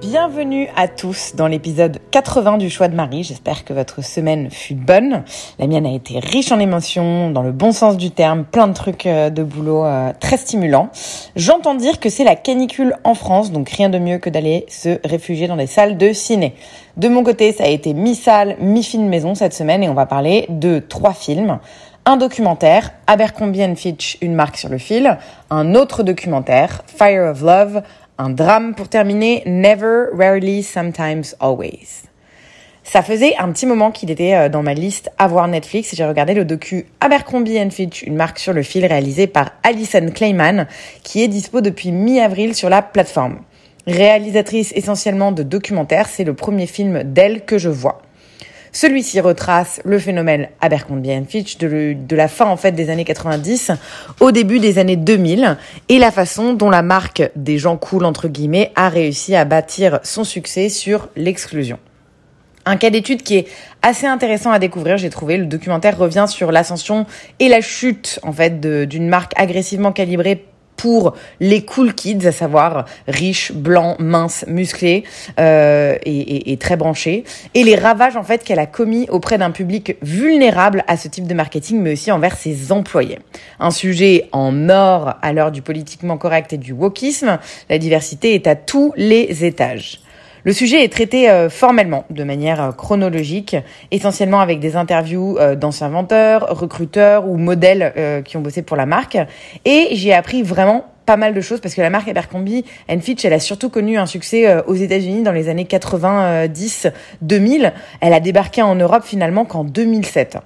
Bienvenue à tous dans l'épisode 80 du Choix de Marie. J'espère que votre semaine fut bonne. La mienne a été riche en émotions, dans le bon sens du terme, plein de trucs euh, de boulot euh, très stimulants. J'entends dire que c'est la canicule en France, donc rien de mieux que d'aller se réfugier dans des salles de ciné. De mon côté, ça a été mi-salle, mi-film maison cette semaine et on va parler de trois films un documentaire, Abercrombie Fitch, une marque sur le fil, un autre documentaire, Fire of Love, un drame pour terminer, Never, Rarely, Sometimes, Always. Ça faisait un petit moment qu'il était euh, dans ma liste à voir Netflix et j'ai regardé le docu Abercrombie Fitch, une marque sur le fil réalisé par Alison Clayman, qui est dispo depuis mi-avril sur la plateforme. Réalisatrice essentiellement de documentaires, c'est le premier film d'elle que je vois. Celui-ci retrace le phénomène Abercrombie Fitch de, la fin en fait des années 90 au début des années 2000 et la façon dont la marque des gens cool entre guillemets a réussi à bâtir son succès sur l'exclusion. Un cas d'étude qui est assez intéressant à découvrir, j'ai trouvé. Le documentaire revient sur l'ascension et la chute en fait d'une marque agressivement calibrée pour les cool kids, à savoir riches, blancs, minces, musclés euh, et, et, et, très branchés, et les ravages en fait qu'elle a commis auprès d'un public vulnérable à ce type de marketing, mais aussi envers ses employés. Un sujet en or à l'heure du politiquement correct et du wokisme. La diversité est à tous les étages. Le sujet est traité euh, formellement, de manière euh, chronologique, essentiellement avec des interviews euh, d'anciens vendeurs, recruteurs ou modèles euh, qui ont bossé pour la marque. Et j'ai appris vraiment pas mal de choses parce que la marque Abercrombie Fitch, elle a surtout connu un succès aux États-Unis dans les années 90-2000. Elle a débarqué en Europe finalement qu'en 2007.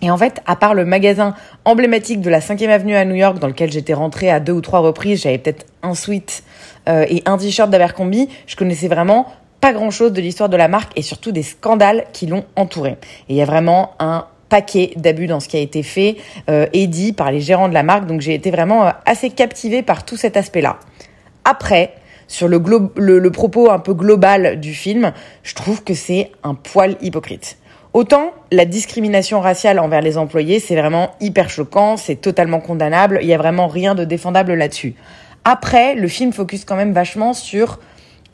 Et en fait, à part le magasin emblématique de la 5e avenue à New York, dans lequel j'étais rentrée à deux ou trois reprises, j'avais peut-être un sweat euh, et un t-shirt d'Abercrombie, je connaissais vraiment pas grand-chose de l'histoire de la marque et surtout des scandales qui l'ont entourée. Et il y a vraiment un paquet d'abus dans ce qui a été fait euh, et dit par les gérants de la marque. Donc j'ai été vraiment euh, assez captivée par tout cet aspect-là. Après, sur le, le, le propos un peu global du film, je trouve que c'est un poil hypocrite. Autant la discrimination raciale envers les employés, c'est vraiment hyper choquant, c'est totalement condamnable, il y a vraiment rien de défendable là-dessus. Après, le film focus quand même vachement sur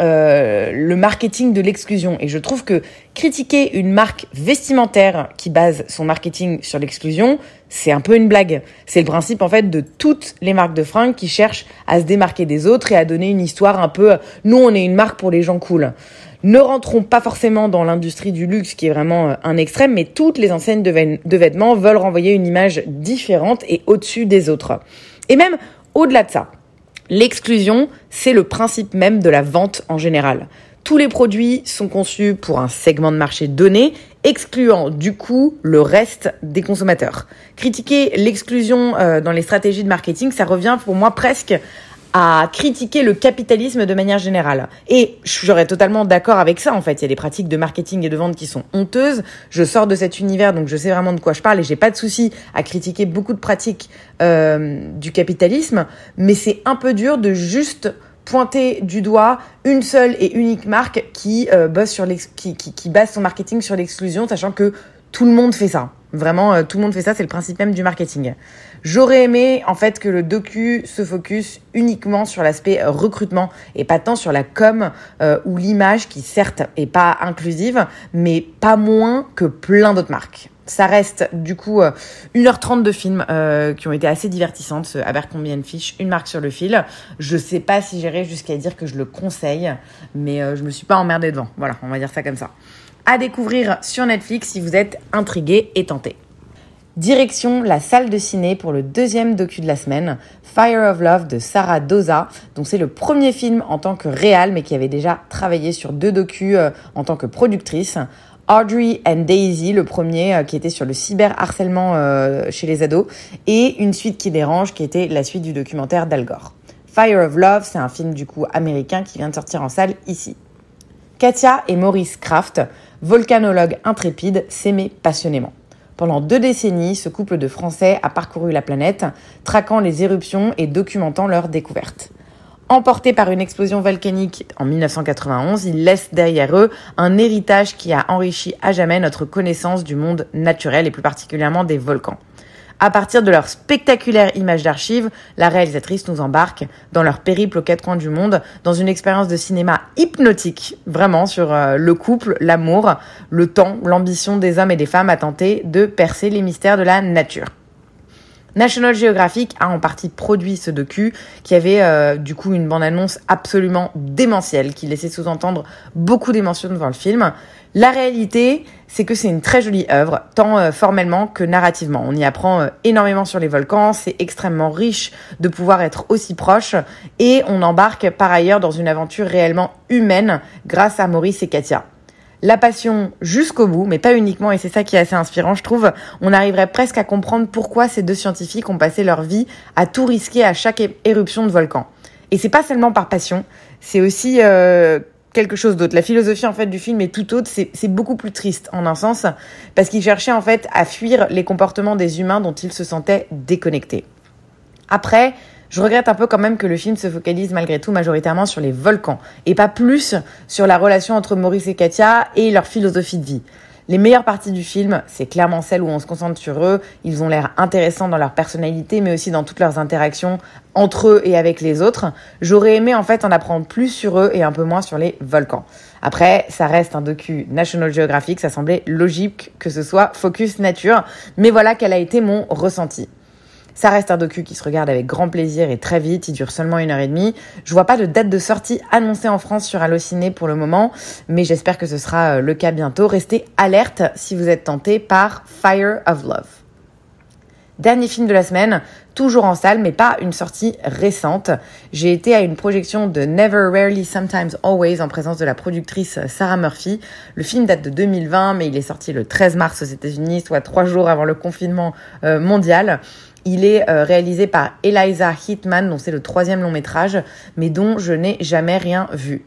euh, le marketing de l'exclusion. Et je trouve que critiquer une marque vestimentaire qui base son marketing sur l'exclusion, c'est un peu une blague. C'est le principe en fait de toutes les marques de fringues qui cherchent à se démarquer des autres et à donner une histoire un peu nous on est une marque pour les gens cool. Ne rentrons pas forcément dans l'industrie du luxe qui est vraiment euh, un extrême, mais toutes les enseignes de vêtements veulent renvoyer une image différente et au-dessus des autres. Et même au-delà de ça, L'exclusion, c'est le principe même de la vente en général. Tous les produits sont conçus pour un segment de marché donné, excluant du coup le reste des consommateurs. Critiquer l'exclusion euh, dans les stratégies de marketing, ça revient pour moi presque à critiquer le capitalisme de manière générale. Et je serais totalement d'accord avec ça, en fait. Il y a des pratiques de marketing et de vente qui sont honteuses. Je sors de cet univers, donc je sais vraiment de quoi je parle et j'ai pas de souci à critiquer beaucoup de pratiques euh, du capitalisme. Mais c'est un peu dur de juste pointer du doigt une seule et unique marque qui, euh, bosse sur qui, qui, qui base son marketing sur l'exclusion, sachant que tout le monde fait ça. Vraiment, euh, tout le monde fait ça, c'est le principe même du marketing. J'aurais aimé en fait que le docu se focus uniquement sur l'aspect euh, recrutement et pas tant sur la com euh, ou l'image qui certes est pas inclusive, mais pas moins que plein d'autres marques. Ça reste du coup 1h30 de films euh, qui ont été assez divertissantes, ce Abercrombie Fish, une marque sur le fil. Je sais pas si j'irai jusqu'à dire que je le conseille, mais euh, je me suis pas emmerdée devant. Voilà, on va dire ça comme ça à découvrir sur Netflix si vous êtes intrigué et tenté. Direction la salle de ciné pour le deuxième docu de la semaine, Fire of Love de Sarah Doza, dont c'est le premier film en tant que réal, mais qui avait déjà travaillé sur deux docus euh, en tant que productrice. Audrey and Daisy, le premier euh, qui était sur le cyberharcèlement euh, chez les ados, et Une suite qui dérange, qui était la suite du documentaire d'Al Gore. Fire of Love, c'est un film du coup américain qui vient de sortir en salle ici. Katia et Maurice Kraft, volcanologues intrépides, s'aimaient passionnément. Pendant deux décennies, ce couple de Français a parcouru la planète, traquant les éruptions et documentant leurs découvertes. Emportés par une explosion volcanique en 1991, ils laissent derrière eux un héritage qui a enrichi à jamais notre connaissance du monde naturel et plus particulièrement des volcans. À partir de leur spectaculaire image d'archives, la réalisatrice nous embarque dans leur périple aux quatre coins du monde, dans une expérience de cinéma hypnotique, vraiment sur euh, le couple, l'amour, le temps, l'ambition des hommes et des femmes à tenter de percer les mystères de la nature. National Geographic a en partie produit ce docu qui avait euh, du coup une bande-annonce absolument démentielle qui laissait sous-entendre beaucoup d'émotions devant le film. La réalité, c'est que c'est une très jolie œuvre, tant euh, formellement que narrativement. On y apprend euh, énormément sur les volcans, c'est extrêmement riche de pouvoir être aussi proche et on embarque par ailleurs dans une aventure réellement humaine grâce à Maurice et Katia la passion jusqu'au bout, mais pas uniquement, et c'est ça qui est assez inspirant, je trouve. On arriverait presque à comprendre pourquoi ces deux scientifiques ont passé leur vie à tout risquer à chaque éruption de volcan. Et c'est pas seulement par passion, c'est aussi euh, quelque chose d'autre. La philosophie en fait du film est tout autre, c'est beaucoup plus triste en un sens, parce qu'ils cherchaient en fait à fuir les comportements des humains dont ils se sentaient déconnectés. Après, je regrette un peu quand même que le film se focalise malgré tout majoritairement sur les volcans et pas plus sur la relation entre Maurice et Katia et leur philosophie de vie. Les meilleures parties du film, c'est clairement celles où on se concentre sur eux. Ils ont l'air intéressants dans leur personnalité, mais aussi dans toutes leurs interactions entre eux et avec les autres. J'aurais aimé en fait en apprendre plus sur eux et un peu moins sur les volcans. Après, ça reste un docu National Geographic, ça semblait logique que ce soit focus nature, mais voilà quel a été mon ressenti. Ça reste un docu qui se regarde avec grand plaisir et très vite, il dure seulement une heure et demie. Je vois pas de date de sortie annoncée en France sur Allociné pour le moment, mais j'espère que ce sera euh, le cas bientôt. Restez alerte si vous êtes tenté par Fire of Love. Dernier film de la semaine, toujours en salle, mais pas une sortie récente. J'ai été à une projection de Never, Rarely, Sometimes, Always en présence de la productrice Sarah Murphy. Le film date de 2020, mais il est sorti le 13 mars aux États-Unis, soit trois jours avant le confinement euh, mondial. Il est euh, réalisé par Eliza Hitman, dont c'est le troisième long métrage, mais dont je n'ai jamais rien vu.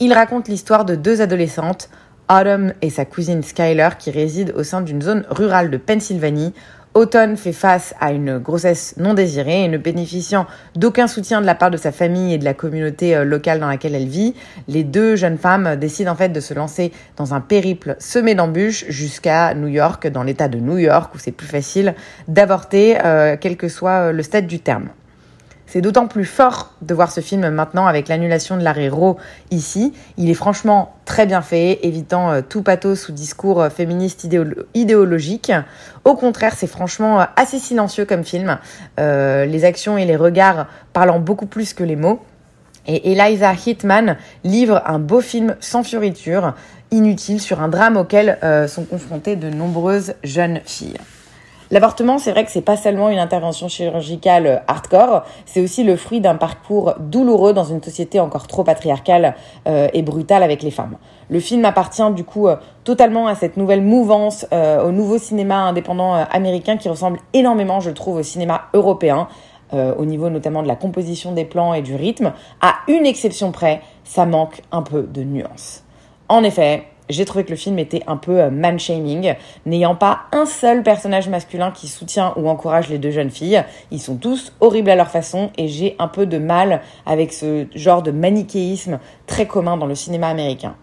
Il raconte l'histoire de deux adolescentes, Autumn et sa cousine Skyler, qui résident au sein d'une zone rurale de Pennsylvanie Autumn fait face à une grossesse non désirée et ne bénéficiant d'aucun soutien de la part de sa famille et de la communauté euh, locale dans laquelle elle vit. Les deux jeunes femmes décident en fait de se lancer dans un périple semé d'embûches jusqu'à New York, dans l'état de New York où c'est plus facile d'avorter, euh, quel que soit euh, le stade du terme. C'est d'autant plus fort de voir ce film maintenant avec l'annulation de l'arrêt Roe ici. Il est franchement très bien fait, évitant euh, tout pathos ou discours euh, féministe idéologique. Au contraire, c'est franchement euh, assez silencieux comme film. les actions et les regards parlant beaucoup plus que les mots. Et Eliza Hitman livre un beau film sans fioriture, inutile, sur un drame auquel sont confrontées de nombreuses jeunes filles. L'avortement, c'est vrai que c'est pas seulement une intervention chirurgicale euh, hardcore, c'est aussi le fruit d'un parcours douloureux dans une société encore trop patriarcale euh, et brutale avec les femmes. Le film appartient du coup euh, totalement à cette nouvelle mouvance, au nouveau cinéma indépendant américain qui ressemble énormément, je trouve, au cinéma européen. au niveau notamment de la composition des plans et du rythme, à une exception près, ça manque un peu de nuance. En effet, j'ai trouvé que le film était un peu euh, man-shaming, n'ayant pas un seul personnage masculin qui soutient ou encourage les deux jeunes filles. Ils sont tous horribles à leur façon et j'ai un peu de mal avec ce genre de manichéisme très commun dans le cinéma américain.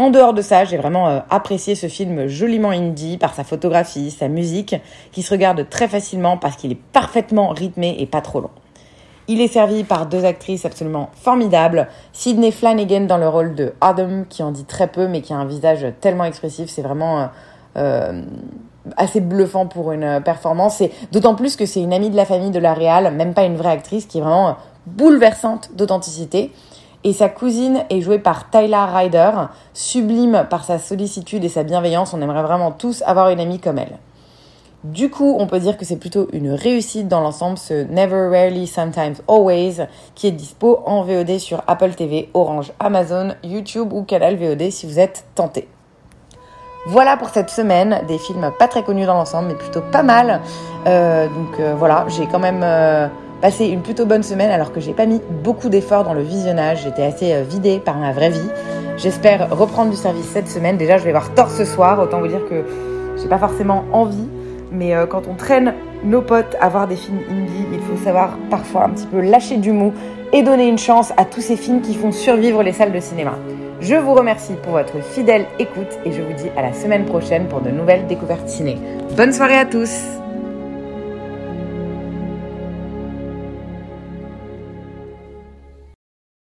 En dehors de ça, j'ai vraiment euh, apprécié ce film joliment indie par sa photographie, sa musique, qui se regarde très facilement parce qu'il est parfaitement rythmé et pas trop long. Il est servi par deux actrices absolument formidables. Sydney Flanagan dans le rôle de Adam, qui en dit très peu, mais qui a un visage tellement expressif. C'est vraiment euh, euh, assez bluffant pour une performance. Et d'autant plus que c'est une amie de la famille de la Real, même pas une vraie actrice, qui est vraiment bouleversante d'authenticité. Et sa cousine est jouée par Tyler Ryder, sublime par sa sollicitude et sa bienveillance. On aimerait vraiment tous avoir une amie comme elle. Du coup, on peut dire que c'est plutôt une réussite dans l'ensemble, ce Never, Rarely, Sometimes, Always, qui est dispo en VOD sur Apple TV, Orange, Amazon, YouTube ou Canal VOD si vous êtes tenté. Voilà pour cette semaine, des films pas très connus dans l'ensemble, mais plutôt pas mal. Euh, donc euh, voilà, j'ai quand même euh, passé une plutôt bonne semaine alors que j'ai pas mis beaucoup d'efforts dans le visionnage. J'étais assez vidée par ma vraie vie. J'espère reprendre du service cette semaine. Déjà, je vais voir Thor ce soir. Autant vous dire que j'ai pas forcément envie. Mais euh, quand on traîne nos potes à voir des films indie, il faut savoir parfois un petit peu lâcher du mou et donner une chance à tous ces films qui font survivre les salles de cinéma. Je vous remercie pour votre fidèle écoute et je vous dis à la semaine prochaine pour de nouvelles découvertes ciné. Bonne soirée à tous